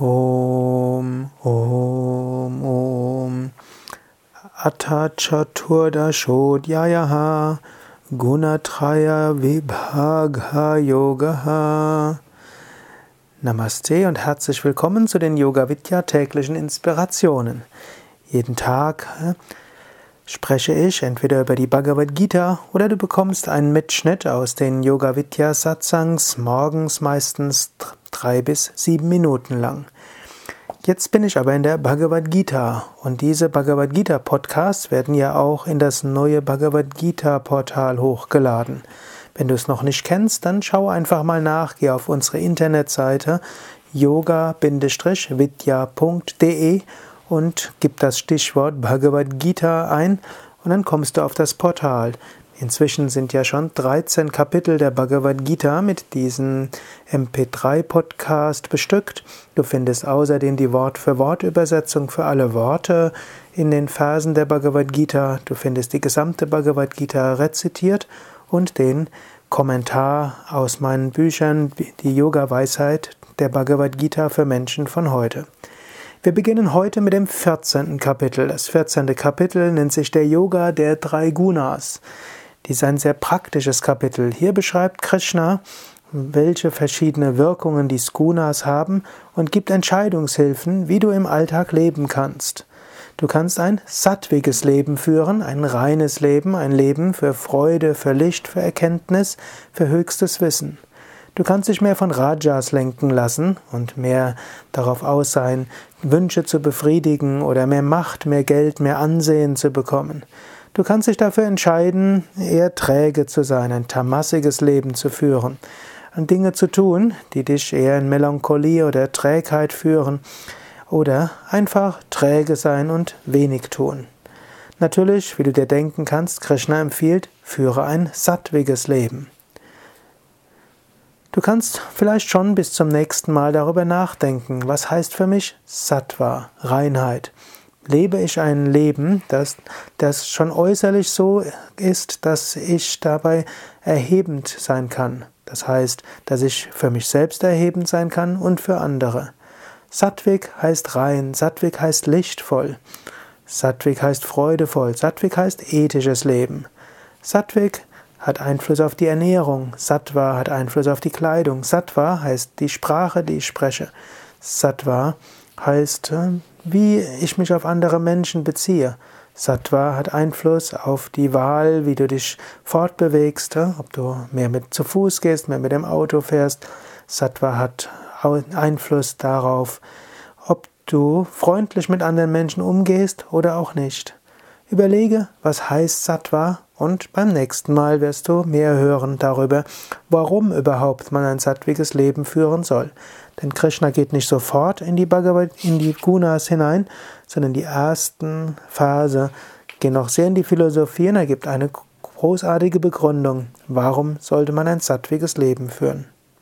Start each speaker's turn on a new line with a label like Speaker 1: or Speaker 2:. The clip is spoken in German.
Speaker 1: Om, Om, Om. Atta Chaturdashodhyayaha Gunatraya Vibhagha Yogaha. Namaste und herzlich willkommen zu den Yoga Vidya täglichen Inspirationen. Jeden Tag äh, spreche ich entweder über die Bhagavad Gita oder du bekommst einen Mitschnitt aus den Yoga Vidya Satsangs morgens meistens drei bis sieben Minuten lang. Jetzt bin ich aber in der Bhagavad Gita und diese Bhagavad Gita Podcasts werden ja auch in das neue Bhagavad Gita Portal hochgeladen. Wenn du es noch nicht kennst, dann schau einfach mal nach, geh auf unsere Internetseite yoga-vidya.de und gib das Stichwort Bhagavad Gita ein und dann kommst du auf das Portal. Inzwischen sind ja schon 13 Kapitel der Bhagavad Gita mit diesem MP3-Podcast bestückt. Du findest außerdem die Wort-für-Wort-Übersetzung für alle Worte in den Versen der Bhagavad Gita. Du findest die gesamte Bhagavad Gita rezitiert und den Kommentar aus meinen Büchern, die Yoga-Weisheit der Bhagavad Gita für Menschen von heute. Wir beginnen heute mit dem 14. Kapitel. Das 14. Kapitel nennt sich der Yoga der drei Gunas. Dies ist ein sehr praktisches Kapitel. Hier beschreibt Krishna, welche verschiedene Wirkungen die Skunas haben und gibt Entscheidungshilfen, wie du im Alltag leben kannst. Du kannst ein sattwiges Leben führen, ein reines Leben, ein Leben für Freude, für Licht, für Erkenntnis, für höchstes Wissen. Du kannst dich mehr von Rajas lenken lassen und mehr darauf aus sein, Wünsche zu befriedigen oder mehr Macht, mehr Geld, mehr Ansehen zu bekommen. Du kannst dich dafür entscheiden, eher träge zu sein, ein tamassiges Leben zu führen, an Dinge zu tun, die dich eher in Melancholie oder Trägheit führen, oder einfach träge sein und wenig tun. Natürlich, wie du dir denken kannst, Krishna empfiehlt, führe ein sattwiges Leben. Du kannst vielleicht schon bis zum nächsten Mal darüber nachdenken, was heißt für mich Sattva, Reinheit lebe ich ein Leben, das, das schon äußerlich so ist, dass ich dabei erhebend sein kann. Das heißt, dass ich für mich selbst erhebend sein kann und für andere. Sattvik heißt rein, Sattvik heißt lichtvoll, Sattvik heißt freudevoll, Sattvik heißt ethisches Leben. Sattvik hat Einfluss auf die Ernährung, Sattva hat Einfluss auf die Kleidung, Sattva heißt die Sprache, die ich spreche. Sattva heißt äh, wie ich mich auf andere Menschen beziehe. Sattva hat Einfluss auf die Wahl, wie du dich fortbewegst, ob du mehr mit zu Fuß gehst, mehr mit dem Auto fährst. Sattva hat Einfluss darauf, ob du freundlich mit anderen Menschen umgehst oder auch nicht. Überlege, was heißt Sattva und beim nächsten Mal wirst du mehr hören darüber, warum überhaupt man ein sattwiges Leben führen soll. Denn Krishna geht nicht sofort in die Bhagavad, in die Gunas hinein, sondern die ersten Phase gehen noch sehr in die Philosophie und er gibt eine großartige Begründung, warum sollte man ein sattwiges Leben führen.